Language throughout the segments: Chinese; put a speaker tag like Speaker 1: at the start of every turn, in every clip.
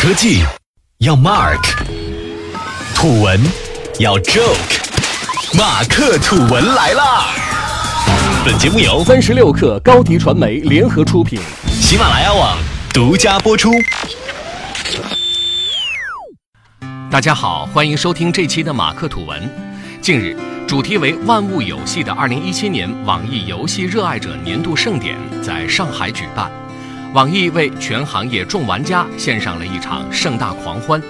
Speaker 1: 科技要 Mark，土文要 Joke，马克土文来啦！本节目由
Speaker 2: 三十六克高低传媒联合出品，
Speaker 1: 喜马拉雅网独家播出。
Speaker 2: 大家好，欢迎收听这期的马克土文。近日，主题为“万物有戏”的二零一七年网易游戏热爱者年度盛典在上海举办。网易为全行业众玩家献上了一场盛大狂欢。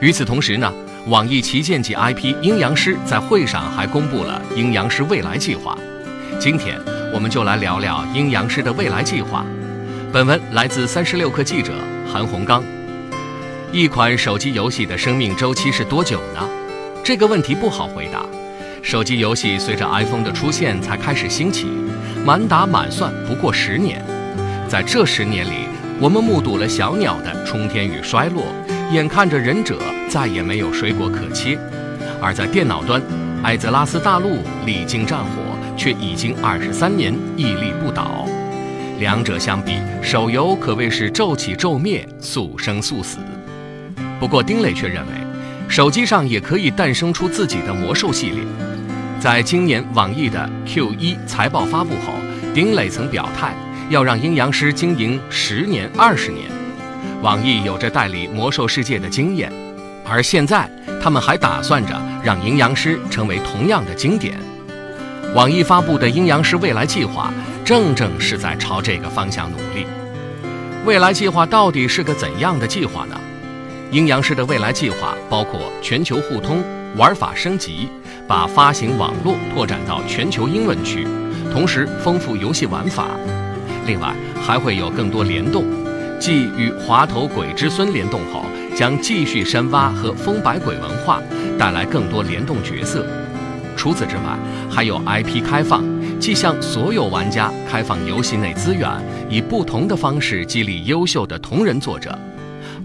Speaker 2: 与此同时呢，网易旗舰级 IP《阴阳师》在会上还公布了《阴阳师未来计划》。今天，我们就来聊聊《阴阳师》的未来计划。本文来自三十六氪记者韩红刚。一款手机游戏的生命周期是多久呢？这个问题不好回答。手机游戏随着 iPhone 的出现才开始兴起，满打满算不过十年。在这十年里，我们目睹了小鸟的冲天与衰落，眼看着忍者再也没有水果可切；而在电脑端，艾泽拉斯大陆历经战火，却已经二十三年屹立不倒。两者相比，手游可谓是骤起骤灭，速生速死。不过，丁磊却认为，手机上也可以诞生出自己的魔兽系列。在今年网易的 Q1 财报发布后，丁磊曾表态。要让阴阳师经营十年、二十年，网易有着代理魔兽世界的经验，而现在他们还打算着让阴阳师成为同样的经典。网易发布的阴阳师未来计划，正正是在朝这个方向努力。未来计划到底是个怎样的计划呢？阴阳师的未来计划包括全球互通、玩法升级，把发行网络拓展到全球英文区，同时丰富游戏玩法。另外还会有更多联动，继与滑头鬼之孙联动后，将继续深挖和风百鬼文化，带来更多联动角色。除此之外，还有 IP 开放，即向所有玩家开放游戏内资源，以不同的方式激励优秀的同人作者。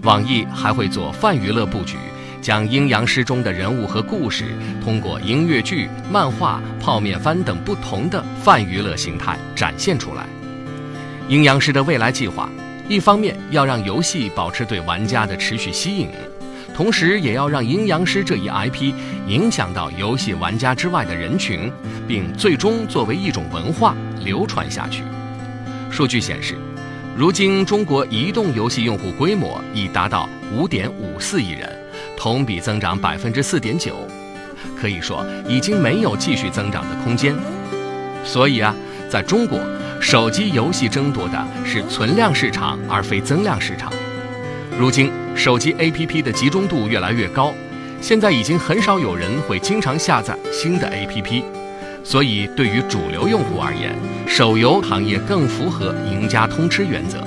Speaker 2: 网易还会做泛娱乐布局，将阴阳师中的人物和故事，通过音乐剧、漫画、泡面番等不同的泛娱乐形态展现出来。阴阳师的未来计划，一方面要让游戏保持对玩家的持续吸引，同时也要让阴阳师这一 IP 影响到游戏玩家之外的人群，并最终作为一种文化流传下去。数据显示，如今中国移动游戏用户规模已达到五点五四亿人，同比增长百分之四点九，可以说已经没有继续增长的空间。所以啊，在中国。手机游戏争夺的是存量市场，而非增量市场。如今，手机 APP 的集中度越来越高，现在已经很少有人会经常下载新的 APP。所以，对于主流用户而言，手游行业更符合赢家通吃原则。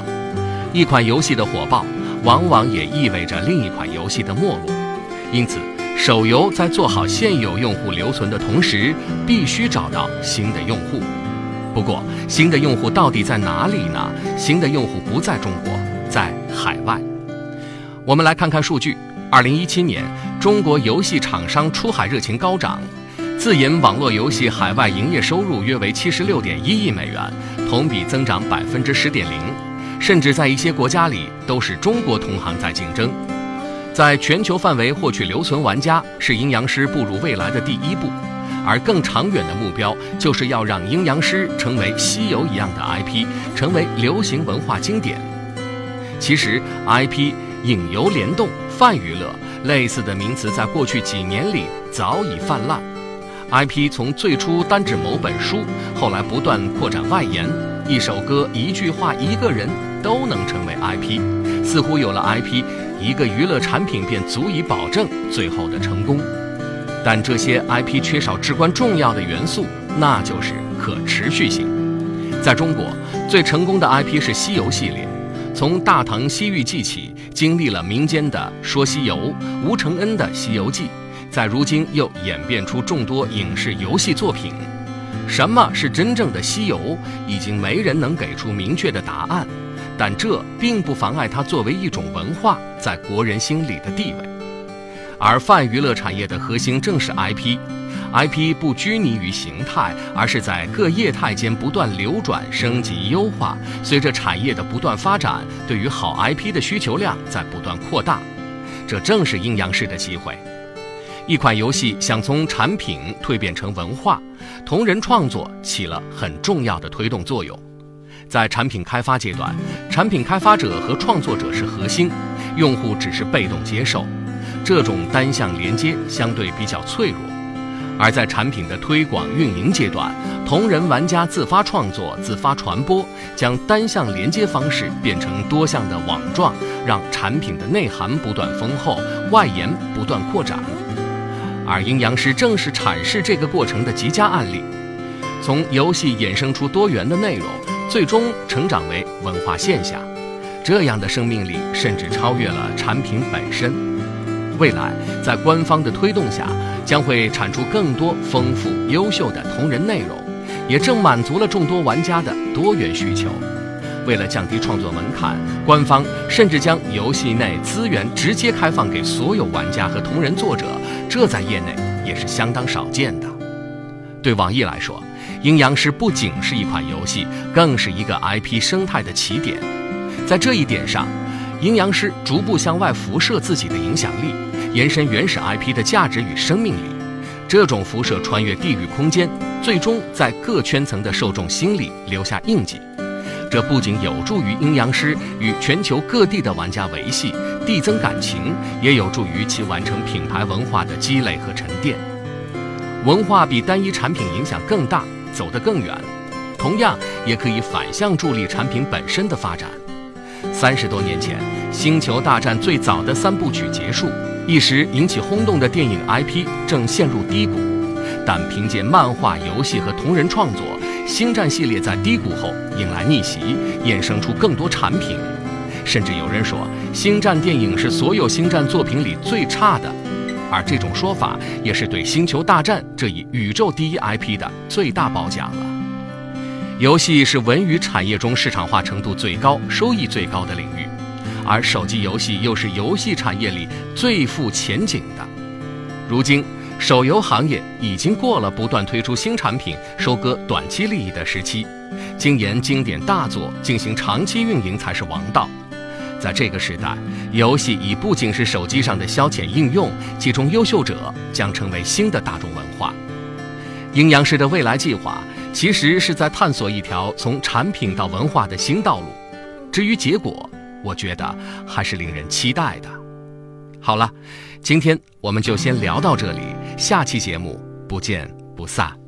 Speaker 2: 一款游戏的火爆，往往也意味着另一款游戏的没落。因此，手游在做好现有用户留存的同时，必须找到新的用户。不过，新的用户到底在哪里呢？新的用户不在中国，在海外。我们来看看数据：二零一七年，中国游戏厂商出海热情高涨，自研网络游戏海外营业收入约为七十六点一亿美元，同比增长百分之十点零，甚至在一些国家里都是中国同行在竞争。在全球范围获取留存玩家，是阴阳师步入未来的第一步。而更长远的目标，就是要让阴阳师成为西游一样的 IP，成为流行文化经典。其实，IP 影游联动、泛娱乐类似的名词，在过去几年里早已泛滥。IP 从最初单指某本书，后来不断扩展外延，一首歌、一句话、一个人都能成为 IP。似乎有了 IP，一个娱乐产品便足以保证最后的成功。但这些 IP 缺少至关重要的元素，那就是可持续性。在中国，最成功的 IP 是西游系列，从《大唐西域记》起，经历了民间的《说西游》、吴承恩的《西游记》，在如今又演变出众多影视游戏作品。什么是真正的西游，已经没人能给出明确的答案，但这并不妨碍它作为一种文化在国人心里的地位。而泛娱乐产业的核心正是 IP，IP 不拘泥于形态，而是在各业态间不断流转、升级、优化。随着产业的不断发展，对于好 IP 的需求量在不断扩大。这正是阴阳师的机会。一款游戏想从产品蜕变成文化，同人创作起了很重要的推动作用。在产品开发阶段，产品开发者和创作者是核心，用户只是被动接受。这种单向连接相对比较脆弱，而在产品的推广运营阶段，同人玩家自发创作、自发传播，将单向连接方式变成多项的网状，让产品的内涵不断丰厚，外延不断扩展。而阴阳师正是阐释这个过程的极佳案例，从游戏衍生出多元的内容，最终成长为文化现象，这样的生命力甚至超越了产品本身。未来，在官方的推动下，将会产出更多丰富优秀的同人内容，也正满足了众多玩家的多元需求。为了降低创作门槛，官方甚至将游戏内资源直接开放给所有玩家和同人作者，这在业内也是相当少见的。对网易来说，《阴阳师》不仅是一款游戏，更是一个 IP 生态的起点。在这一点上，阴阳师逐步向外辐射自己的影响力，延伸原始 IP 的价值与生命力。这种辐射穿越地域空间，最终在各圈层的受众心里留下印记。这不仅有助于阴阳师与全球各地的玩家维系递增感情，也有助于其完成品牌文化的积累和沉淀。文化比单一产品影响更大，走得更远，同样也可以反向助力产品本身的发展。三十多年前，《星球大战》最早的三部曲结束，一时引起轰动的电影 IP 正陷入低谷。但凭借漫画、游戏和同人创作，《星战》系列在低谷后迎来逆袭，衍生出更多产品。甚至有人说，《星战》电影是所有星战作品里最差的，而这种说法也是对《星球大战》这一宇宙第一 IP 的最大褒奖了。游戏是文娱产业中市场化程度最高、收益最高的领域，而手机游戏又是游戏产业里最富前景的。如今，手游行业已经过了不断推出新产品、收割短期利益的时期，精研经典大作、进行长期运营才是王道。在这个时代，游戏已不仅是手机上的消遣应用，其中优秀者将成为新的大众文化。阴阳师的未来计划。其实是在探索一条从产品到文化的新道路，至于结果，我觉得还是令人期待的。好了，今天我们就先聊到这里，下期节目不见不散。